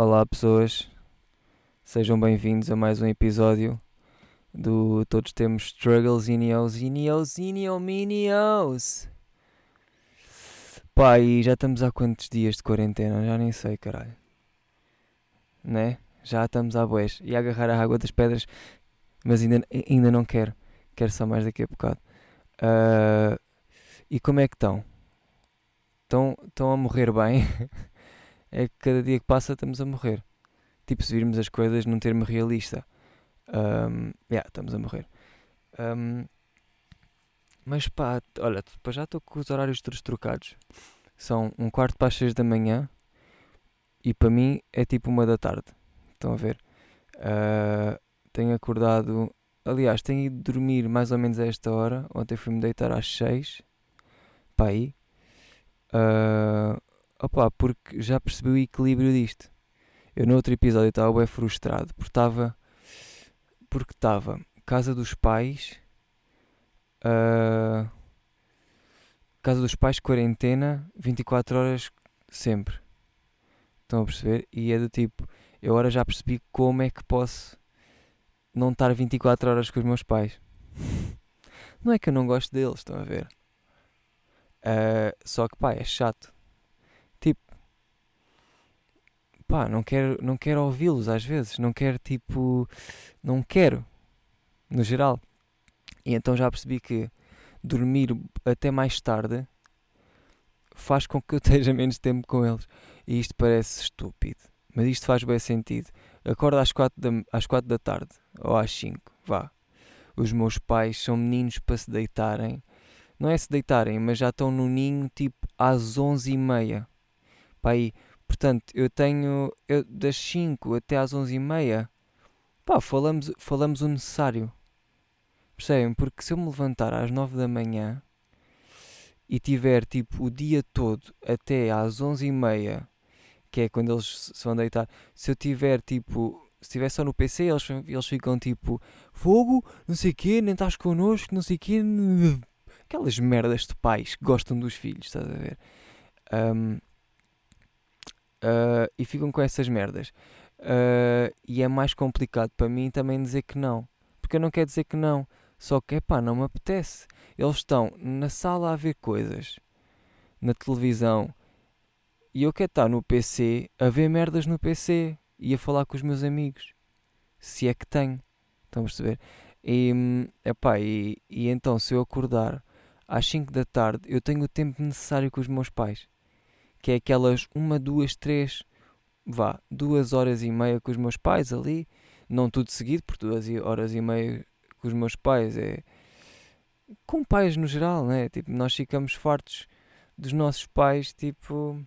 Olá pessoas, sejam bem-vindos a mais um episódio do Todos Temos Struggles Ineos, Ineos, Ineo, Minios. Pá, e já estamos há quantos dias de quarentena? Já nem sei, caralho. Né? Já estamos à boés. E a agarrar a água das pedras, mas ainda, ainda não quero. Quero só mais daqui a bocado. Uh, e como é que? Estão, estão a morrer bem? é que cada dia que passa estamos a morrer. Tipo, se virmos as coisas num termo realista. Um, yeah, estamos a morrer. Um, mas pá, olha, já estou com os horários todos trocados. São um quarto para as seis da manhã e para mim é tipo uma da tarde. Estão a ver? Uh, tenho acordado. Aliás, tenho ido dormir mais ou menos a esta hora. Ontem fui-me deitar às seis. Pá, aí. Uh, Opa, porque já percebi o equilíbrio disto. Eu no outro episódio estava bem frustrado porque estava. Porque estava casa dos pais. Uh, casa dos pais, quarentena, 24 horas sempre. Estão a perceber? E é do tipo. Eu agora já percebi como é que posso não estar 24 horas com os meus pais. Não é que eu não gosto deles, estão a ver? Uh, só que pá, é chato pá, não quero, não quero ouvi-los às vezes, não quero tipo, não quero, no geral. E então já percebi que dormir até mais tarde faz com que eu esteja menos tempo com eles. E isto parece estúpido, mas isto faz bem sentido. Acordo às 4 da, às quatro da tarde, ou às 5, vá. Os meus pais são meninos para se deitarem. Não é se deitarem, mas já estão no ninho tipo às 11 e meia. Pá, aí, Portanto, eu tenho eu, das 5 até às 11 e meia, pá, falamos, falamos o necessário. Percebem? Porque se eu me levantar às 9 da manhã e tiver tipo o dia todo até às 11 e meia, que é quando eles se vão deitar, se eu tiver tipo, se estiver só no PC, eles, eles ficam tipo, fogo, não sei o quê, nem estás connosco, não sei o quê. Aquelas merdas de pais que gostam dos filhos, estás a ver? Um, uh, e ficam com essas merdas. Uh, e é mais complicado para mim também dizer que não. Porque eu não quero dizer que não. Só que, pá, não me apetece. Eles estão na sala a ver coisas, na televisão, e eu quero estar no PC a ver merdas no PC e a falar com os meus amigos. Se é que tenho. Estão a perceber? E, epá, e, e então, se eu acordar às 5 da tarde, eu tenho o tempo necessário com os meus pais que é aquelas uma, duas, três, vá, duas horas e meia com os meus pais ali, não tudo seguido, porque duas horas e meia com os meus pais é com pais no geral, né? Tipo, nós ficamos fartos dos nossos pais, tipo,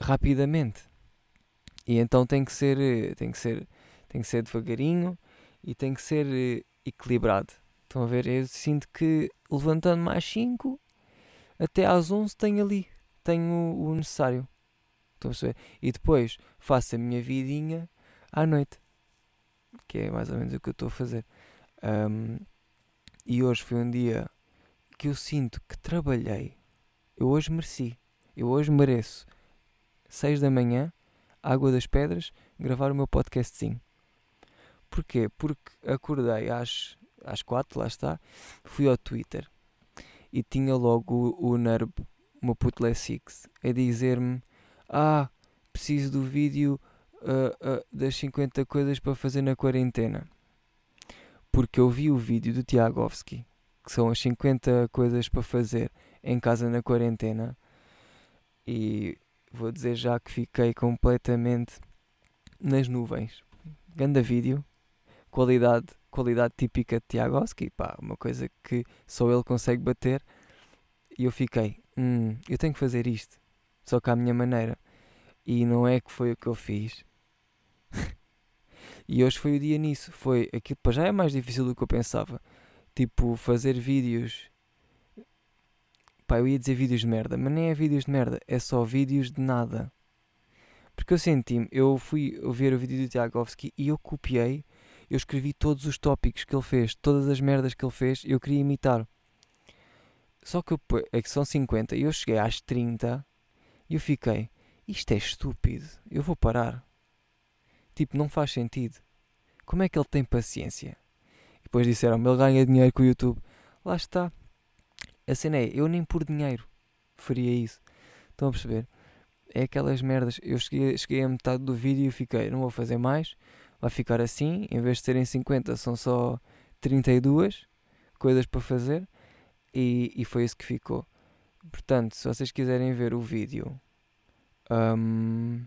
rapidamente. E então tem que ser, tem que ser, tem que ser devagarinho e tem que ser eh, equilibrado. Estão a ver? Eu sinto que levantando mais 5 até às 11 tenho ali, tenho o, necessário. Estão a perceber? E depois faço a minha vidinha à noite, que é mais ou menos o que eu estou a fazer. Um, e hoje foi um dia que eu sinto que trabalhei. Eu hoje mereci. Eu hoje mereço 6 da manhã, Água das Pedras, gravar o meu podcastzinho. Porquê? Porque acordei às, às 4, lá está, fui ao Twitter e tinha logo o, o Nerb, meu puto Six, a dizer-me: Ah, preciso do vídeo uh, uh, das 50 coisas para fazer na quarentena. Porque eu vi o vídeo do Tiagovski, que são as 50 coisas para fazer em casa na quarentena, e vou dizer já que fiquei completamente nas nuvens. Ganda vídeo, qualidade qualidade típica de Tiagoski, pá, uma coisa que só ele consegue bater. E eu fiquei, hum, eu tenho que fazer isto, só que à minha maneira. E não é que foi o que eu fiz. e hoje foi o dia nisso. Foi aquilo, para já é mais difícil do que eu pensava. Tipo, fazer vídeos. Pá, eu ia dizer vídeos de merda, mas nem é vídeos de merda, é só vídeos de nada. Porque eu senti-me, eu fui ver o vídeo do Tiagovski e eu copiei eu escrevi todos os tópicos que ele fez, todas as merdas que ele fez, eu queria imitar. Só que eu, é que são 50 e eu cheguei às 30 e eu fiquei, isto é estúpido, eu vou parar. Tipo, não faz sentido. Como é que ele tem paciência? E depois disseram ele ganha dinheiro com o YouTube. Lá está. A cena é, eu nem por dinheiro faria isso. Estão a perceber? É aquelas merdas. Eu cheguei, cheguei a metade do vídeo e fiquei, não vou fazer mais. Vai ficar assim. Em vez de serem 50, são só 32 coisas para fazer. E, e foi isso que ficou. Portanto, se vocês quiserem ver o vídeo, um,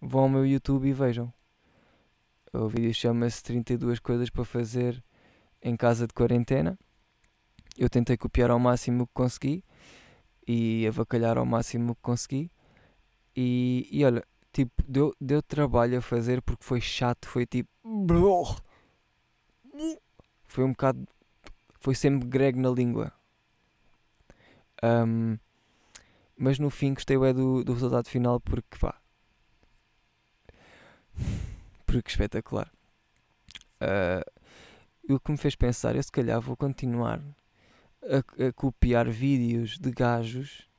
vão ao meu YouTube e vejam. O vídeo chama-se 32 coisas para fazer em casa de quarentena. Eu tentei copiar ao máximo que consegui e avacalhar ao máximo que consegui. E, e olha, tipo, deu, deu trabalho a fazer porque foi chato, foi tipo. Foi um bocado. Foi sempre grego na língua. Um, mas no fim gostei é do, do resultado final porque pá. Porque espetacular. Uh, o que me fez pensar, eu se calhar vou continuar a, a, copiar vídeos de gajos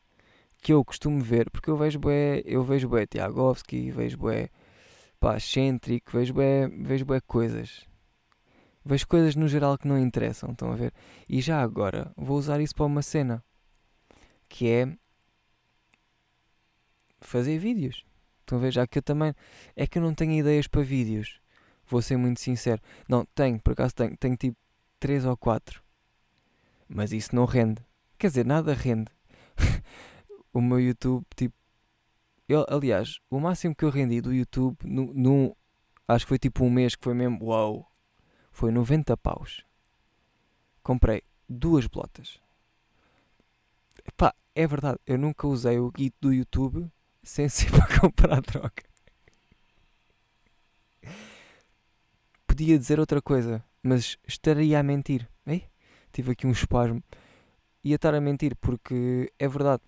que eu costumo ver, porque eu vejo bué, eu vejo bué Tiagovski, vejo bué pá, Centric, vejo bué, vejo bué coisas. Vejo coisas no geral que não interessam, estão a ver? E já agora vou usar isso para uma cena que é fazer vídeos. Estão a ver? Já que eu também. É que eu não tenho ideias para vídeos. Vou ser muito sincero. Não, tenho, por acaso tenho. Tenho tipo 3 ou 4. Mas isso não rende. Quer dizer, nada rende. O meu YouTube, tipo. Eu, aliás, o máximo que eu rendi do YouTube, no, acho que foi tipo um mês que foi mesmo. Uau! Foi 90 paus. Comprei duas blotas. Pá, é verdade, eu nunca usei o guito do YouTube sem ser para comprar droga. Podia dizer outra coisa, mas estaria a mentir. Ei? Tive aqui um espasmo. Ia estar a mentir porque é verdade.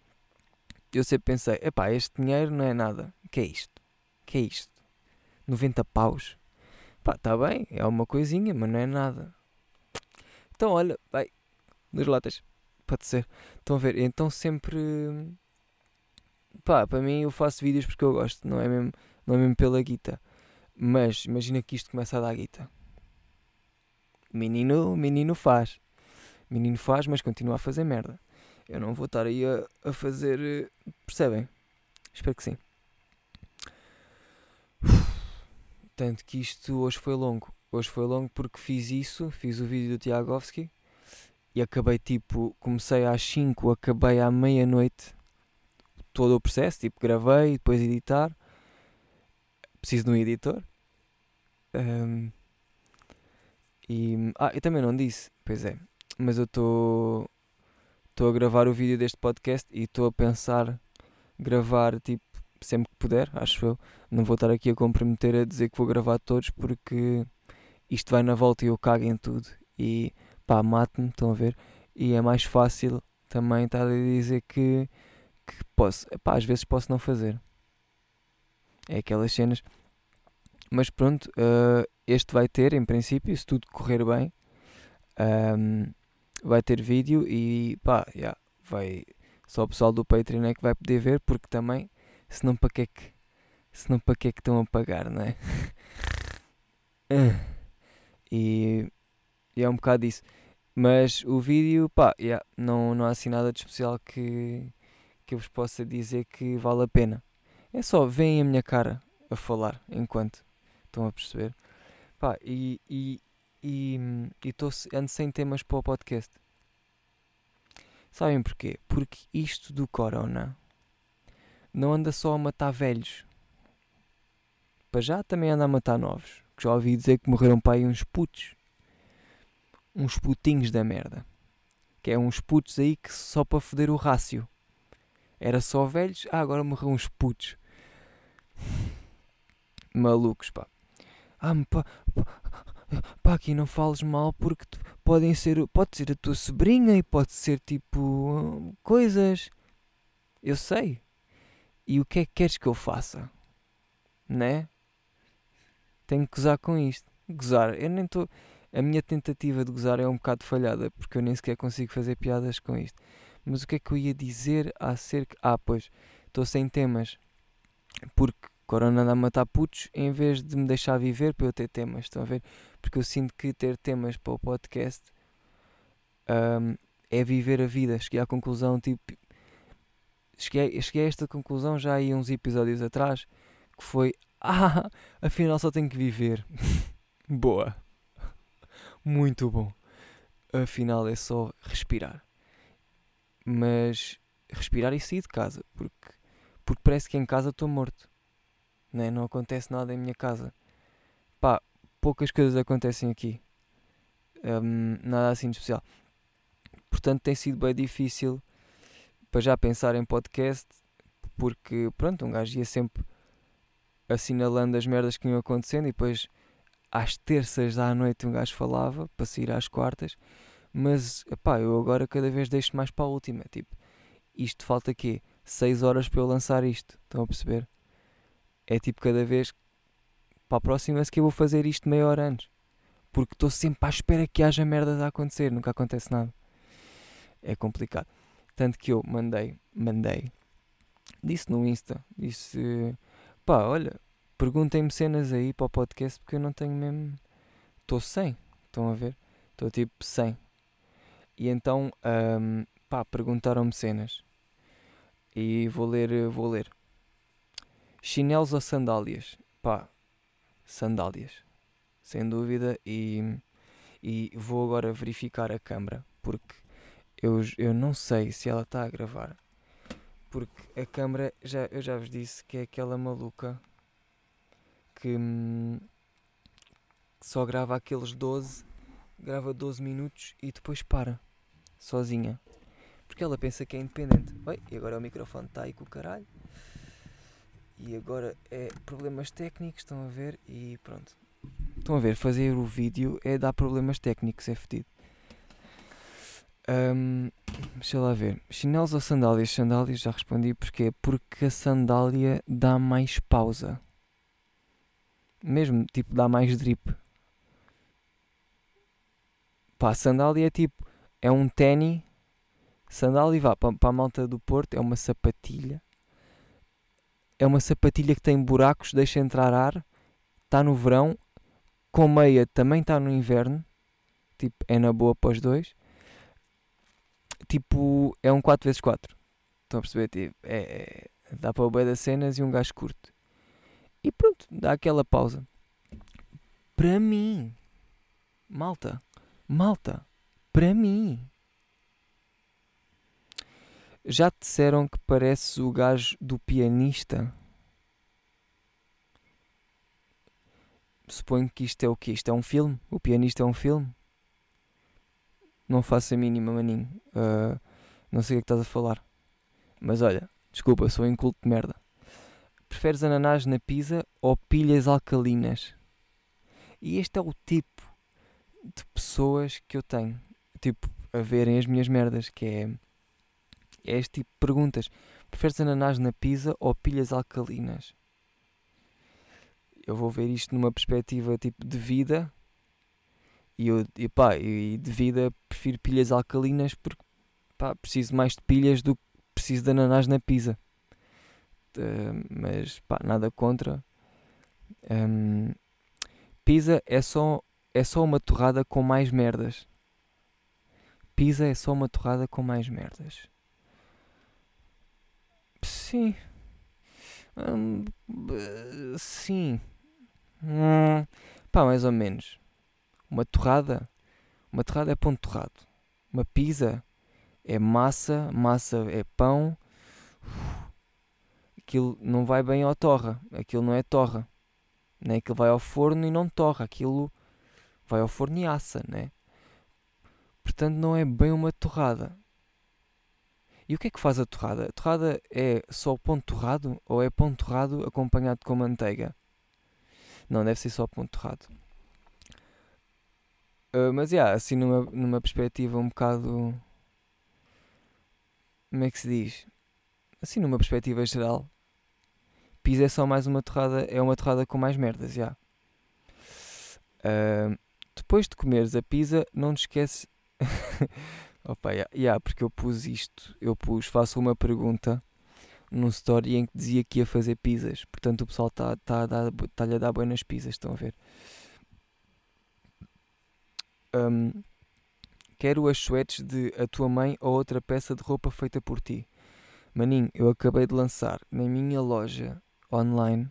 Eu sempre pensei, epá, este dinheiro não é nada. que é isto? que é isto? 90 paus? Pá, está bem, é uma coisinha, mas não é nada. Então, olha, vai, duas latas pode ser. Estão a ver? Então sempre. Pá, para mim eu faço vídeos porque eu gosto, não é mesmo, não é mesmo pela guita. Mas imagina que isto começa a dar guita. Menino, menino faz. Menino faz, mas continua a fazer merda. Eu não vou estar aí a, a fazer. Percebem? Espero que sim. Tanto que isto hoje foi longo. Hoje foi longo porque fiz isso, fiz o vídeo do Tiagovski e acabei tipo, comecei às 5, acabei à meia-noite todo o processo, tipo, gravei, depois editar. Preciso de um editor. Um, e, ah, eu também não disse, pois é, mas eu estou estou a gravar o vídeo deste podcast e estou a pensar gravar tipo sempre que puder, acho eu. Não vou estar aqui a comprometer a dizer que vou gravar todos porque isto vai na volta e eu cago em tudo. E pá, mate-me, estão a ver? E é mais fácil também estar a dizer que, que posso, pá, às vezes posso não fazer. É aquelas cenas. Mas pronto, uh, este vai ter, em princípio, se tudo correr bem, um, vai ter vídeo e pá, yeah, vai. Só o pessoal do Patreon é que vai poder ver, porque também, senão para que é que, senão para que é que estão a pagar, não é? e e é um bocado isso. Mas o vídeo, pá, yeah, não, não há assim nada de especial que, que eu vos possa dizer que vale a pena. É só, veem a minha cara a falar enquanto estão a perceber. Pá, e, e, e, e tô, ando sem temas para o podcast. Sabem porquê? Porque isto do corona não anda só a matar velhos. Para já também anda a matar novos. Que já ouvi dizer que morreram para aí uns putos uns putinhos da merda. Que é uns putos aí que só para foder o rácio. Era só velhos, ah, agora morreu uns putos. Malucos, pá. Ah, pá, pá, pá, aqui não fales mal porque podem ser, pode ser a tua sobrinha e pode ser tipo coisas. Eu sei. E o que é que queres que eu faça? Né? Tenho que gozar com isto. Gozar, eu nem estou. Tô a minha tentativa de gozar é um bocado falhada, porque eu nem sequer consigo fazer piadas com isto. Mas o que é que eu ia dizer acerca. Ah, pois, estou sem temas. porque Corona anda a matar putos em vez de me deixar viver para eu ter temas. Estão a ver? Porque eu sinto que ter temas para o podcast um, é viver a vida. Cheguei à conclusão, tipo. Cheguei, cheguei a esta conclusão já aí uns episódios atrás que foi ah, afinal só tenho que viver. Boa. Muito bom. Afinal é só respirar. Mas respirar e sair de casa, porque, porque parece que em casa estou morto. Né? Não acontece nada em minha casa. Pá, poucas coisas acontecem aqui. Um, nada assim de especial. Portanto, tem sido bem difícil para já pensar em podcast, porque pronto, um gajo ia sempre assinalando as merdas que iam acontecendo e depois às terças à noite um gajo falava para sair às quartas, mas pá, eu agora cada vez deixo mais para a última. Tipo, isto falta quê? 6 horas para eu lançar isto. Estão a perceber? É tipo cada vez para a próxima se que eu vou fazer isto meia hora antes. Porque estou sempre à espera que haja merdas a acontecer, nunca acontece nada. É complicado. Tanto que eu mandei, mandei, disse no Insta, disse pá, olha, perguntem-me cenas aí para o podcast porque eu não tenho mesmo. Estou sem. Estão a ver? Estou tipo sem. E então, um, pá, perguntaram-me cenas. E vou ler, vou ler. Chinelos ou sandálias? Pá, sandálias. Sem dúvida. E, e vou agora verificar a câmera. Porque eu, eu não sei se ela está a gravar porque a câmera, já, eu já vos disse que é aquela maluca que, hum, só grava aqueles 12, grava 12 minutos e depois para, sozinha. Porque ela pensa que é independente. Oi, e agora o microfone está aí com o caralho. E agora é problemas técnicos, estão a ver? E pronto. Estão a ver, fazer o vídeo é dar problemas técnicos, é fedido. Um, deixa lá ver. Chinelos ou sandálias? Sandálias já respondi. Porquê? Porque a sandália dá mais pausa. Mesmo, tipo, dá mais drip. Pá, sandália é tipo, é um ténis. Sandália, vá, para, para a malta do Porto, é uma sapatilha. É uma sapatilha que tem buracos, deixa entrar ar. Está no verão. Com meia também está no inverno. Tipo, é na boa para os dois tipo, é um 4x4. Estão a perceber? Tipo, é, é, dá para o bem das cenas e um gajo curto. E pronto, dá aquela pausa. Para mim, malta, malta, para mim. Já te disseram que pareces o gajo do pianista? Suponho que isto é o que? Isto é um filme? O pianista é um filme? Não faço a mínima, maninho. Uh, não sei o que estás a falar. Mas olha, desculpa, sou inculto de merda. Preferes ananás na pizza ou pilhas alcalinas? E este é o tipo de pessoas que eu tenho. Tipo, a verem as minhas merdas, que é, é este tipo de perguntas. Preferes ananás na pizza ou pilhas alcalinas? Eu vou ver isto numa perspectiva tipo de vida e eu, e pá, e de vida prefiro pilhas alcalinas porque pá, preciso mais de pilhas do que preciso de ananás na pizza. Uh, mas pá, nada contra. Um, pizza é só, é só uma torrada com mais merdas. Pizza é só uma torrada com mais merdas. Sim. Hum, sim. Hum, pá, mais ou menos. Uma torrada, uma torrada é pão torrado. Uma pizza é massa, massa é pão. Aquilo não vai bem ao torra. Aquilo não é torra. Né? Aquilo vai ao forno e não torra. Aquilo vai ao forno e assa, né? Portanto, não é bem uma torrada. E o que é que faz a torrada? A torrada é só pão torrado ou é pão torrado acompanhado com manteiga? Não, deve ser só pão torrado. Uh, mas, yeah, assim, numa, numa perspectiva um bocado. Como é que se diz? Assim, numa perspectiva geral, pizza é só mais uma torrada, é uma torrada com mais merdas, já. Yeah. Uh, depois de comeres a pizza, não te esqueces. Opa, yeah, yeah, porque eu pus isto, eu pus, faço uma pergunta num story em que dizia que ia fazer pizzas. Portanto, o pessoal está tá, tá, tá, a dar bem nas pizzas, estão a ver? Um, quero as suetes de a tua mãe ou outra peça de roupa feita por ti. Maninho, eu acabei de lançar na minha loja online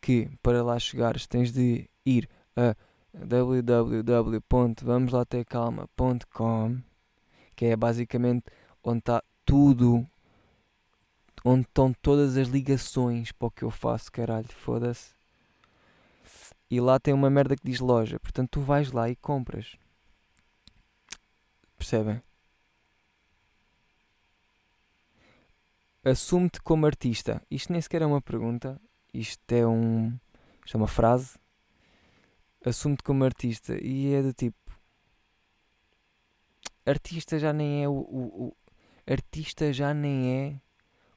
que para lá chegares tens de ir a www.vamoslatecalma.com que é basicamente onde está tudo onde estão todas as ligações para o que eu faço, caralho, foda-se. E lá tem uma merda que diz loja, portanto tu vais lá e compras. Percebem? Assume-te como artista. Isto nem sequer é uma pergunta, isto é um. Isto é uma frase. Assume-te como artista. E é do tipo. Artista já nem é o, o, o. Artista já nem é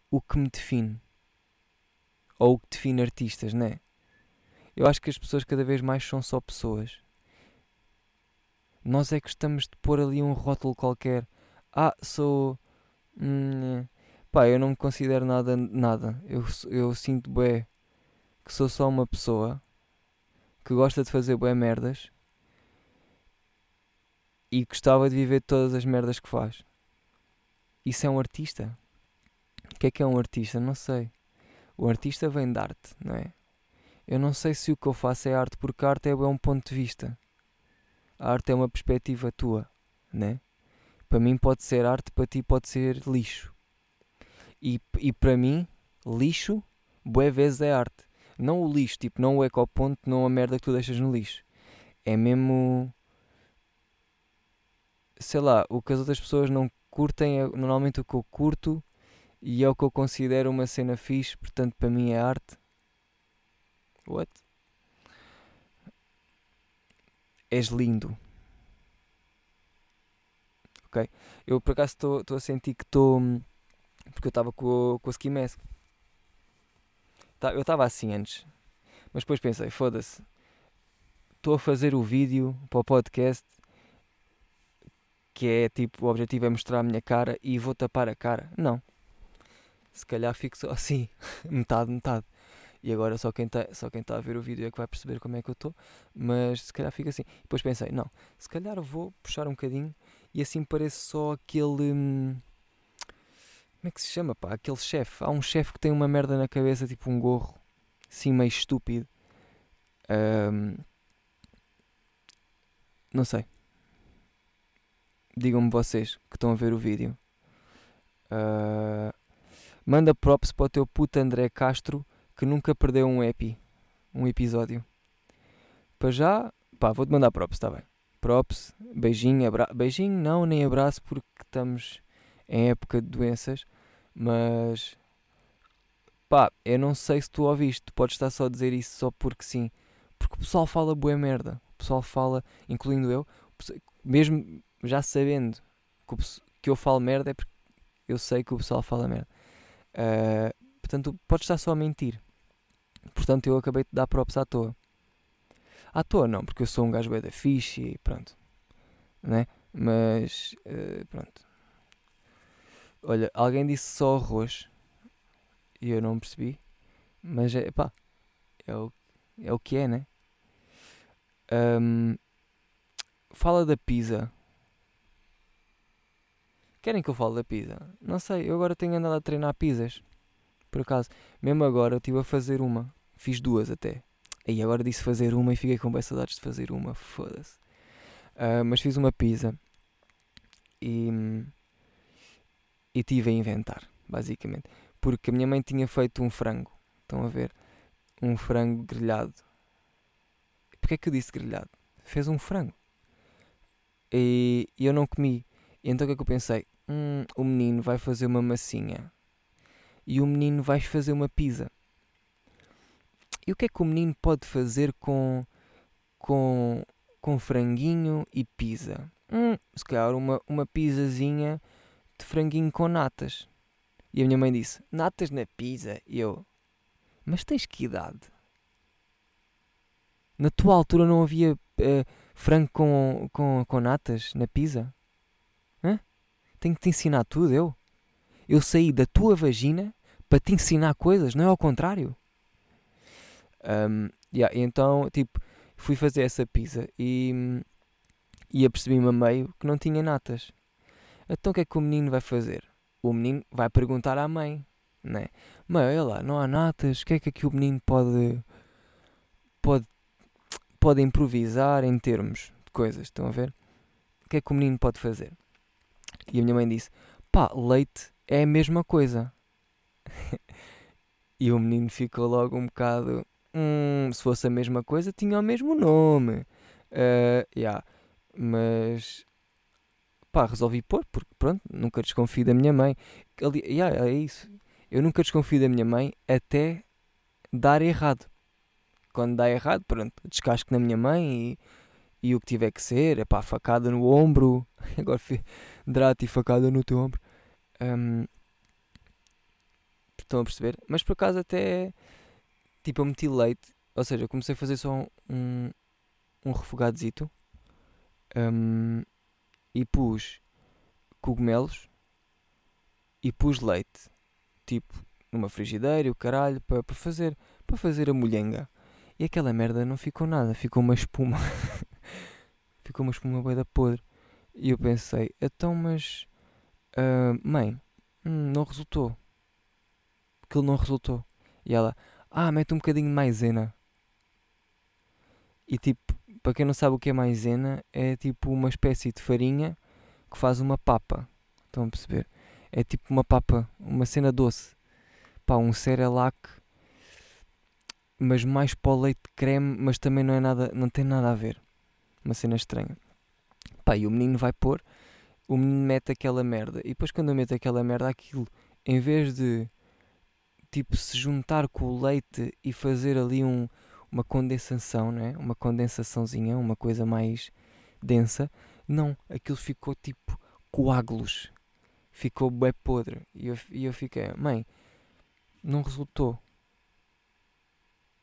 o que me define. Ou o que define artistas, não é? Eu acho que as pessoas cada vez mais são só pessoas. Nós é que estamos de pôr ali um rótulo qualquer. Ah, sou. Hum, pá, eu não me considero nada. nada. Eu, eu sinto bem que sou só uma pessoa que gosta de fazer bué merdas e gostava de viver todas as merdas que faz. Isso é um artista? O que é que é um artista? Não sei. O artista vem de arte, não é? Eu não sei se o que eu faço é arte, porque a arte é um ponto de vista. A arte é uma perspectiva tua, né? Para mim pode ser arte, para ti pode ser lixo. E, e para mim, lixo, boé vezes é arte. Não o lixo, tipo, não o ecoponto, não a merda que tu deixas no lixo. É mesmo. Sei lá, o que as outras pessoas não curtem é normalmente o que eu curto e é o que eu considero uma cena fixe, portanto para mim é arte. What? És lindo. Ok? Eu por acaso estou a sentir que estou. Porque eu estava com, com o ski mask. Tá, eu estava assim antes. Mas depois pensei, foda-se. Estou a fazer o vídeo para o podcast. Que é tipo, o objetivo é mostrar a minha cara e vou tapar a cara. Não se calhar fico só assim, metade, metade. E agora só quem está só quem tá a ver o vídeo é que vai perceber como é que eu estou, mas se calhar fica assim. Depois pensei, não, se calhar vou puxar um bocadinho e assim parece só aquele. Hum, como é que se chama, pá? Aquele chefe. Há um chefe que tem uma merda na cabeça, tipo um gorro, assim meio estúpido. Um, não sei. Digam-me vocês que estão a ver o vídeo. Uh, Manda props para o teu puto André Castro que nunca perdeu um epi, um episódio. Para já, pá, vou-te mandar props, está bem. Props, beijinho, abraço. Beijinho não, nem abraço porque estamos em época de doenças, mas pá, eu não sei se tu ouviste, tu podes estar só a dizer isso só porque sim. Porque o pessoal fala boa merda. O pessoal fala, incluindo eu, mesmo já sabendo que, que eu falo merda, é porque eu sei que o pessoal fala merda. Uh, portanto, podes estar só a mentir. Portanto, eu acabei de dar props à toa. À toa não, porque eu sou um gajo bem da fixe e pronto. Né? Mas, uh, pronto. Olha, alguém disse só arroz. E eu não percebi. Mas, é pá, é o, é o que é, né? Um, fala da pizza. Querem que eu fale da pizza? Não sei, eu agora tenho andado a treinar pizzas. Por acaso, mesmo agora eu estive a fazer uma. Fiz duas até. E agora disse fazer uma e fiquei com bem saudades de fazer uma. Foda-se. Uh, mas fiz uma pizza. E. E tive a inventar, basicamente. Porque a minha mãe tinha feito um frango. Estão a ver? Um frango grelhado. Porquê é que eu disse grelhado? Fez um frango. E eu não comi. Então o que é que eu pensei? hum, o menino vai fazer uma massinha e o menino vai fazer uma pizza. E o que é que o menino pode fazer com, com, com franguinho e pizza? Hum, se calhar uma, uma pizzazinha de franguinho com natas. E a minha mãe disse: Natas na pizza? E eu: Mas tens que idade? Na tua altura não havia uh, frango com, com, com natas na pizza? Tenho que te ensinar tudo, eu? Eu saí da tua vagina para te ensinar coisas, não é ao contrário. Um, yeah, então, tipo, fui fazer essa pizza e, e apercebi-me a meio que não tinha natas. Então o que é que o menino vai fazer? O menino vai perguntar à mãe, né? Mãe, olha lá, não há natas, o que é que aqui o menino pode, pode, pode improvisar em termos de coisas, estão a ver? O que é que o menino pode fazer? E a minha mãe disse, pá, leite é a mesma coisa. e o menino ficou logo um bocado, hum, se fosse a mesma coisa tinha o mesmo nome. Uh, yeah. Mas pá, resolvi pôr, porque pronto, nunca desconfio da minha mãe. Ali, yeah, é isso. Eu nunca desconfio da minha mãe até dar errado. Quando dá errado, pronto, descasco na minha mãe e, e o que tiver que ser, é pá, facada no ombro. Agora drato e facada no teu ombro. Um, estão a perceber? Mas por acaso até tipo eu meti leite, ou seja, comecei a fazer só um, um refogadozito um, e pus cogumelos e pus leite, tipo numa frigideira, o caralho, para pa fazer, para fazer a molhenga. E aquela merda não ficou nada, ficou uma espuma. ficou uma espuma bem da podre. E eu pensei, então, mas uh, mãe, hum, não resultou. Aquilo não resultou. E ela, ah, mete um bocadinho de maisena. E tipo, para quem não sabe o que é maisena, é tipo uma espécie de farinha que faz uma papa. Estão a perceber? É tipo uma papa, uma cena doce. Pá, um cerelac, mas mais para o leite creme, mas também não é nada, não tem nada a ver. Uma cena estranha. Pá, e o menino vai pôr, o menino mete aquela merda. E depois quando eu meto aquela merda, aquilo, em vez de tipo se juntar com o leite e fazer ali um, uma condensação, não é? Uma condensaçãozinha, uma coisa mais densa. Não, aquilo ficou tipo coágulos. Ficou bem podre. E eu, e eu fiquei, mãe, não resultou.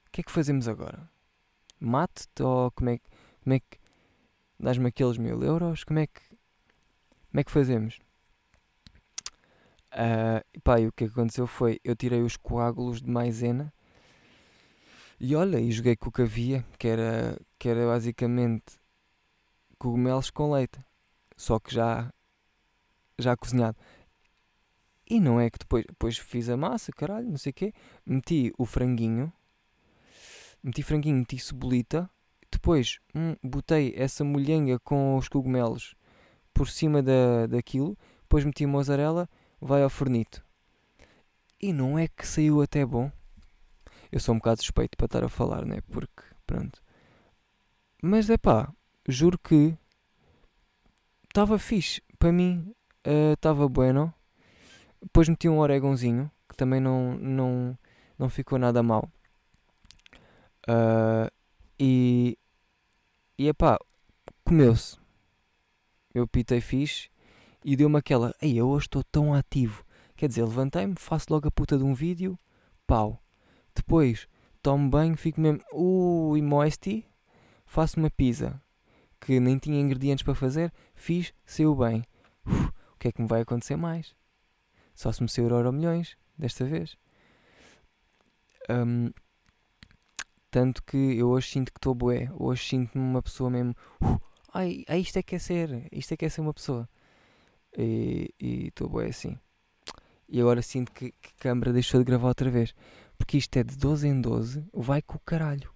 O que é que fazemos agora? Mate-te ou como é, como é que. Dás-me aqueles mil euros? Como é que. Como é que fazemos? Uh, pá, e o que aconteceu foi, eu tirei os coágulos de maisena e olha, e joguei com o que havia, que era, que era basicamente cogumelos com leite, só que já, já cozinhado. E não é que depois, depois fiz a massa, caralho, não sei o quê, meti o franguinho, meti franguinho, meti cebolita, depois hum, botei essa molhenga com os cogumelos por cima da, daquilo, depois meti mozzarella, vai ao fornito. E não é que saiu até bom. Eu sou um bocado suspeito para estar a falar, né? Porque, pronto. Mas é pá, juro que estava fixe. Para mim, estava uh, bueno. Depois meti um orégãozinho, que também não, não, não ficou nada mal. Uh, e, e epá, comeu-se. Eu pitei fixe e deu-me aquela. Ei, eu hoje estou tão ativo. Quer dizer, levantei-me, faço logo a puta de um vídeo, pau. Depois tomo banho, fico mesmo. Ui, moisty. Faço uma pizza que nem tinha ingredientes para fazer. Fiz, saiu bem. Uf, o que é que me vai acontecer mais? Só se me sair euro milhões, desta vez. Um, tanto que eu hoje sinto que estou bué. Hoje sinto-me uma pessoa mesmo. Uh, ai, ai, isto é que é ser. Isto é que é ser uma pessoa. E estou bué assim. E agora sinto que, que a câmera deixou de gravar outra vez. Porque isto é de 12 em 12, vai com o caralho.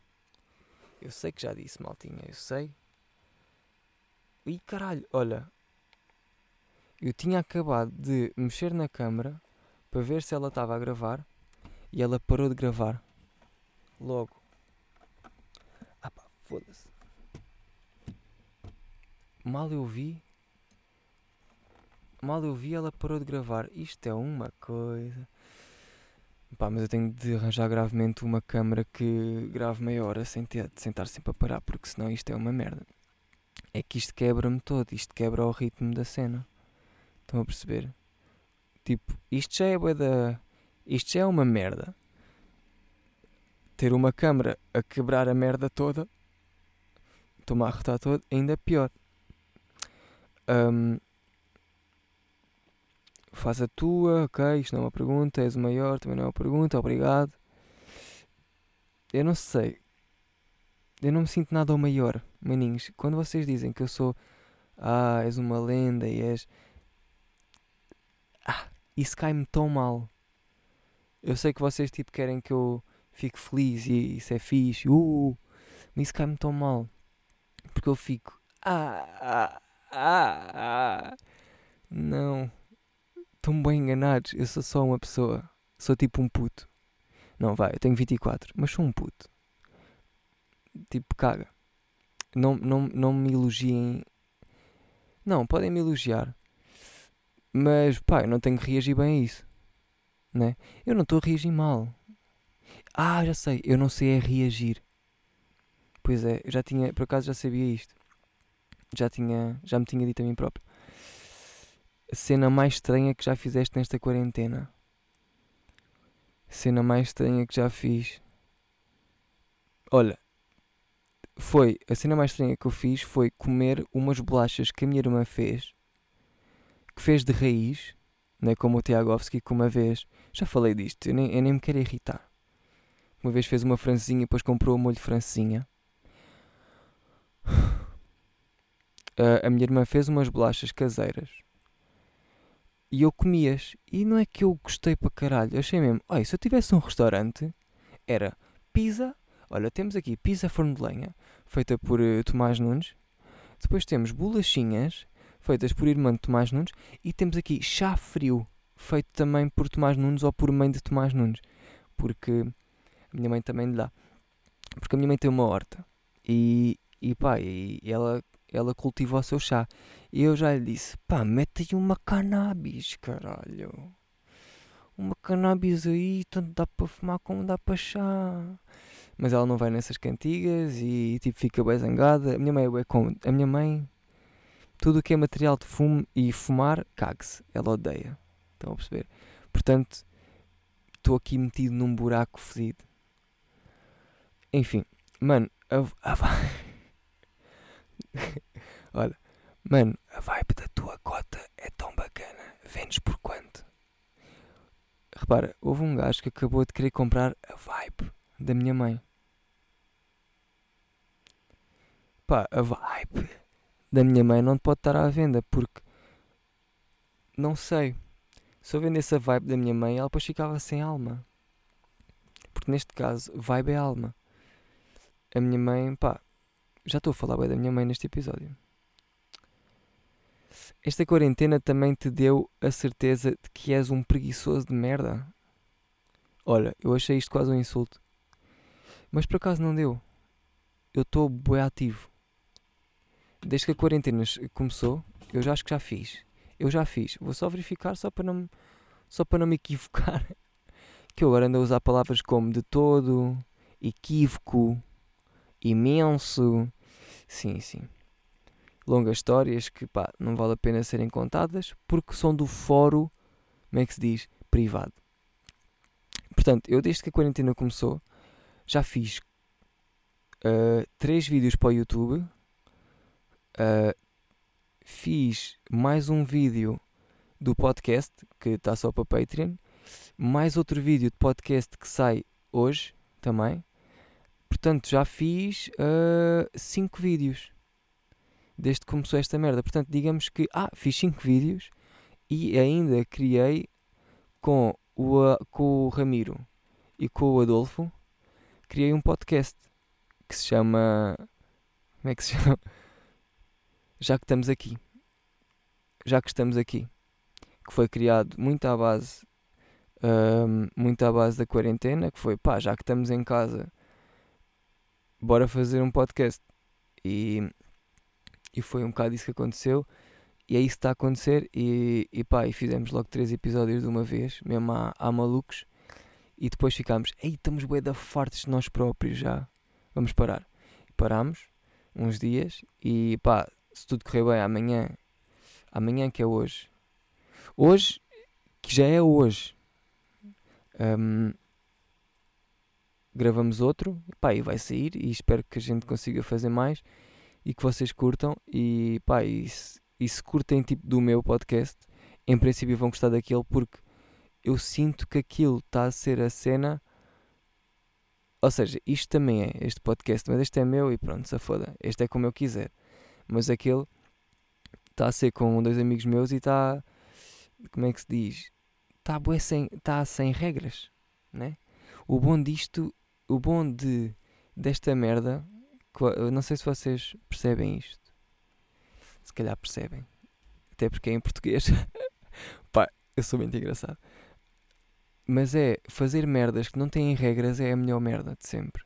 Eu sei que já disse, maltinha, eu sei. E caralho, olha. Eu tinha acabado de mexer na câmera para ver se ela estava a gravar e ela parou de gravar. Logo. Foda-se. Mal eu vi. Mal eu vi, ela parou de gravar. Isto é uma coisa. Pá, mas eu tenho de arranjar gravemente uma câmera que grave meia hora sem, ter, sem estar sempre a parar, porque senão isto é uma merda. É que isto quebra-me todo, isto quebra o ritmo da cena. Estão a perceber? Tipo, isto já é da. Isto já é uma merda. Ter uma câmera a quebrar a merda toda, estou-me a arrotar todo, ainda é pior. Um, faz a tua, ok, isto não é uma pergunta, és o maior, também não é uma pergunta, obrigado. Eu não sei. Eu não me sinto nada o maior, maninhos. Quando vocês dizem que eu sou, ah, és uma lenda e és. Ah, isso cai-me tão mal. Eu sei que vocês tipo querem que eu fique feliz e isso é fixe, uh, mas isso cai-me tão mal. Porque eu fico, ah, ah, ah, ah. Não, estão bem enganados. Eu sou só uma pessoa, sou tipo um puto. Não, vai, eu tenho 24, mas sou um puto. Tipo, caga. Não, não, não me elogiem. Não, podem me elogiar. Mas, pá, eu não tenho que reagir bem a isso. Né? Eu não estou a reagir mal. Ah, já sei, eu não sei é reagir. Pois é, eu já tinha, por acaso já sabia isto. Já tinha, já me tinha dito a mim próprio. A cena mais estranha que já fizeste nesta quarentena. A cena mais estranha que já fiz. Olha, foi, a cena mais estranha que eu fiz foi comer umas bolachas que a minha irmã fez, que fez de raiz, não é como o Tiagovski, que uma vez, já falei disto, eu nem, eu nem me quero irritar. Uma vez fez uma francesinha e depois comprou o molho francesinha. Uh, a minha irmã fez umas bolachas caseiras e eu comias. E não é que eu gostei para caralho. Eu achei mesmo, olha, se eu tivesse um restaurante, era pizza. Olha, temos aqui pizza forno de lenha, feita por uh, Tomás Nunes. Depois temos bolachinhas, feitas por irmã de Tomás Nunes. E temos aqui chá frio, feito também por Tomás Nunes ou por mãe de Tomás Nunes. Porque a minha mãe também lhe dá. Porque a minha mãe tem uma horta. E, e pá, e ela, ela cultiva o seu chá. E eu já lhe disse, pá, mete aí uma cannabis, caralho. Uma cannabis aí, tanto dá para fumar como dá para chá. Mas ela não vai nessas cantigas e tipo fica bem zangada. A minha mãe é com A minha mãe, tudo o que é material de fumo e fumar, cague-se. Ela odeia. Estão a perceber? Portanto, estou aqui metido num buraco fedido. Enfim, mano, a, a Olha, mano, a vibe da tua cota é tão bacana. Vendes por quanto? Repara, houve um gajo que acabou de querer comprar a vibe da minha mãe. Pá, a vibe da minha mãe não pode estar à venda porque não sei. Se eu vendesse a vibe da minha mãe, ela depois ficava sem alma. Porque neste caso, vibe é alma a minha mãe, pá, já estou a falar bem da minha mãe neste episódio. Esta quarentena também te deu a certeza de que és um preguiçoso de merda? Olha, eu achei isto quase um insulto. Mas por acaso não deu. Eu estou bem ativo. Desde que a quarentena começou, eu já acho que já fiz. Eu já fiz. Vou só verificar só para não, só para não me equivocar. Que eu agora ando a usar palavras como de todo, equívoco, imenso. Sim, sim. Longas histórias que pá, não vale a pena serem contadas porque são do fórum, como é que se diz? Privado. Portanto, eu desde que a quarentena começou já fiz uh, três vídeos para o YouTube. Uh, fiz mais um vídeo do podcast que está só para Patreon. Mais outro vídeo de podcast que sai hoje também. Portanto, já fiz 5 uh, vídeos desde que começou esta merda. Portanto, digamos que ah, fiz 5 vídeos e ainda criei com o, uh, com o Ramiro e com o Adolfo, criei um podcast que se chama. Como é que se chama? Já que estamos aqui. Já que estamos aqui. Que foi criado muito à base. Uh, muito à base da quarentena, que foi pá, já que estamos em casa bora fazer um podcast. E, e foi um bocado isso que aconteceu. E é isso que está a acontecer. E, e pá, e fizemos logo três episódios de uma vez, mesmo há malucos. E depois ficámos, ei, estamos bué da fartos de nós próprios já. Vamos parar. E parámos uns dias e pá, se tudo correr bem amanhã, amanhã que é hoje. Hoje, que já é hoje. Um, gravamos outro pá, e vai sair e espero que a gente consiga fazer mais e que vocês curtam e pá, e se, e se curtem tipo do meu podcast em princípio vão gostar daquele porque eu sinto que aquilo está a ser a cena. Ou seja, isto também é este podcast, mas este é meu e pronto, se foda. Este é como eu quiser. Mas aquele está a ser com dois amigos meus e está. Como é que se diz? Está sem, tá sem regras, né? O bom disto, o bom de, desta merda, não sei se vocês percebem isto. Se calhar percebem. Até porque é em português. Pá, eu sou muito engraçado. Mas é fazer merdas que não têm regras é a melhor merda de sempre.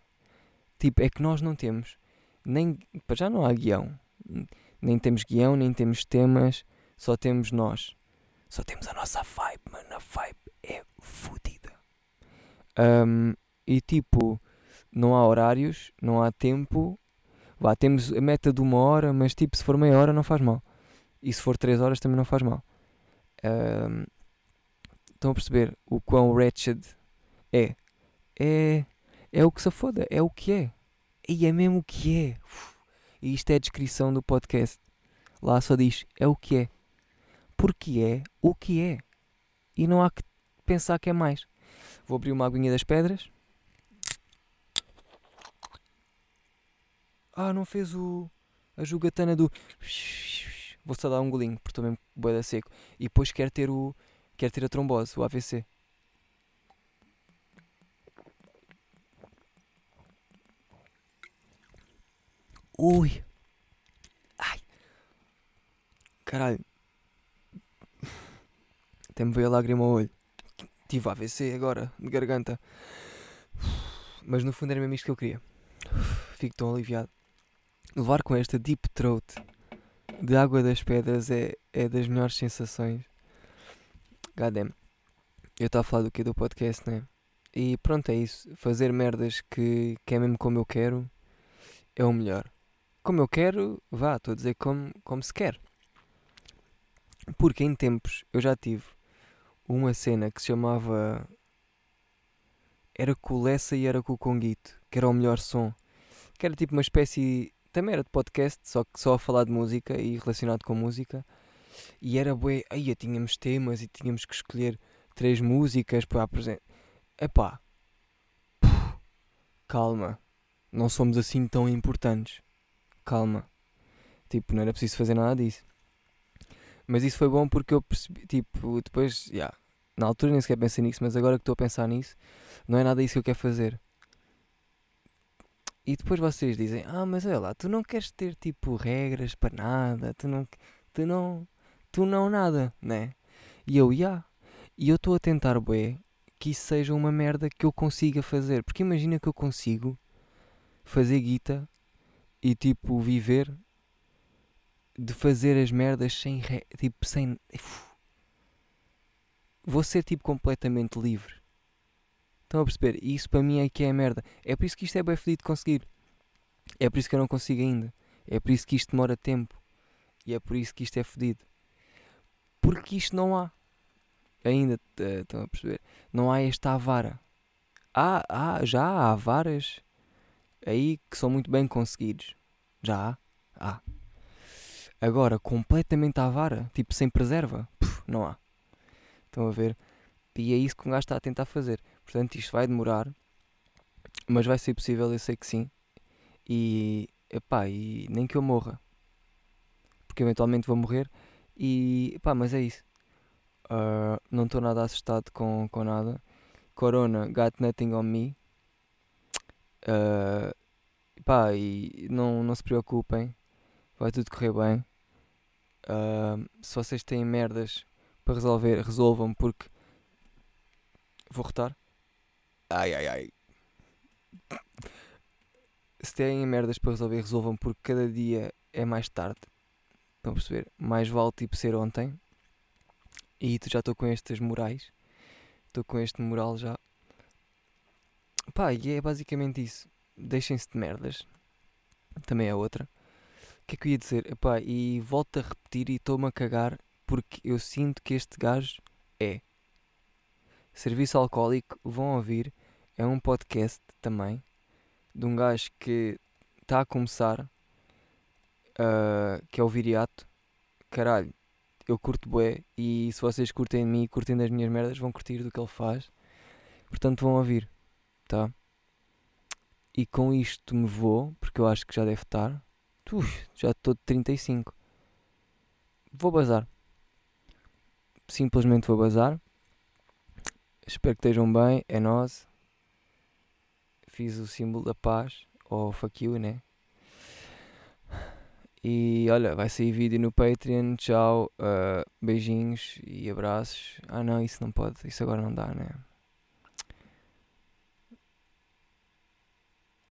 Tipo, é que nós não temos nem. Para já não há guião. Nem temos guião, nem temos temas, só temos nós. Só temos a nossa vibe, mano. A vibe é fodida. Um, e tipo, não há horários, não há tempo. Vá, temos a meta de uma hora, mas tipo, se for meia hora não faz mal. E se for três horas também não faz mal. Um, estão a perceber o quão wretched é? É, é o que se foda, é o que é. E é mesmo o que é. E isto é a descrição do podcast. Lá só diz: é o que é. Porque é o que é. E não há que pensar que é mais. Vou abrir uma aguinha das pedras. Ah, não fez o. a jogatana do. Vou só dar um golinho, porque estou mesmo boeda seco. E depois quero ter o. quero ter a trombose, o AVC. Ui. Ai. Caralho. Até me veio a lágrima ao olho. Tive AVC agora, de garganta. Mas no fundo era mesmo isto que eu queria. Fico tão aliviado. Levar com esta deep throat de água das pedras é, é das melhores sensações. Goddamn. Eu estava a falar do que do podcast, né? E pronto, é isso. Fazer merdas que, que é mesmo como eu quero é o melhor como eu quero, vá, estou a dizer como, como se quer. Porque em tempos eu já tive uma cena que se chamava. Era com o Lessa e era com o Conguito, que era o melhor som. Que era tipo uma espécie. Também era de podcast, só que só a falar de música e relacionado com música. E era bué. Aí tínhamos temas e tínhamos que escolher três músicas para apresentar. Epá. Calma. Não somos assim tão importantes calma. Tipo, não era preciso fazer nada disso. Mas isso foi bom porque eu percebi, tipo, depois, já, yeah, na altura nem sequer pensei nisso, mas agora que estou a pensar nisso, não é nada isso que eu quero fazer. E depois vocês dizem, ah, mas olha lá, tu não queres ter tipo regras para nada, tu não, tu não, tu não nada, né? E eu, já. Yeah. E eu estou a tentar, bué, que isso seja uma merda que eu consiga fazer. Porque imagina que eu consigo fazer guita e tipo viver de fazer as merdas sem re... tipo sem vou ser tipo completamente livre estão a perceber e isso para mim é que é a merda é por isso que isto é bem fedido de conseguir é por isso que eu não consigo ainda é por isso que isto demora tempo e é por isso que isto é fedido porque isto não há ainda estão a perceber não há esta avara há, há já há varas aí que são muito bem conseguidos. Já há? Há. Agora, completamente à vara, tipo sem preserva, não há. Estão a ver? E é isso que um gajo está a tentar fazer. Portanto, isto vai demorar, mas vai ser possível, eu sei que sim. E, epá, e nem que eu morra. Porque eventualmente vou morrer. E, epá, mas é isso. Uh, não estou nada assustado com, com nada. Corona, got nothing on me. Uh, e não, não se preocupem, vai tudo correr bem. Uh, se vocês têm merdas para resolver, resolvam porque vou rotar. Ai ai ai. Se têm merdas para resolver, resolvam porque cada dia é mais tarde. Estão a perceber? Mais vale tipo ser ontem. E já estou com estas morais. Estou com este moral já. Pá, e é basicamente isso. Deixem-se de merdas. Também é outra. O que é que eu ia dizer? Epá, e volto a repetir e estou-me a cagar porque eu sinto que este gajo é. Serviço Alcoólico, vão ouvir. É um podcast também. De um gajo que está a começar. Uh, que é o Viriato. Caralho. eu curto bué e se vocês curtem de mim e curtem das minhas merdas, vão curtir do que ele faz. Portanto, vão ouvir, tá? E com isto me vou, porque eu acho que já deve estar. Ui, já estou de 35. Vou bazar. Simplesmente vou bazar. Espero que estejam bem. É nós. Fiz o símbolo da paz. Ou fuck you, né? E olha, vai sair vídeo no Patreon. Tchau. Uh, beijinhos e abraços. Ah não, isso não pode. Isso agora não dá, né?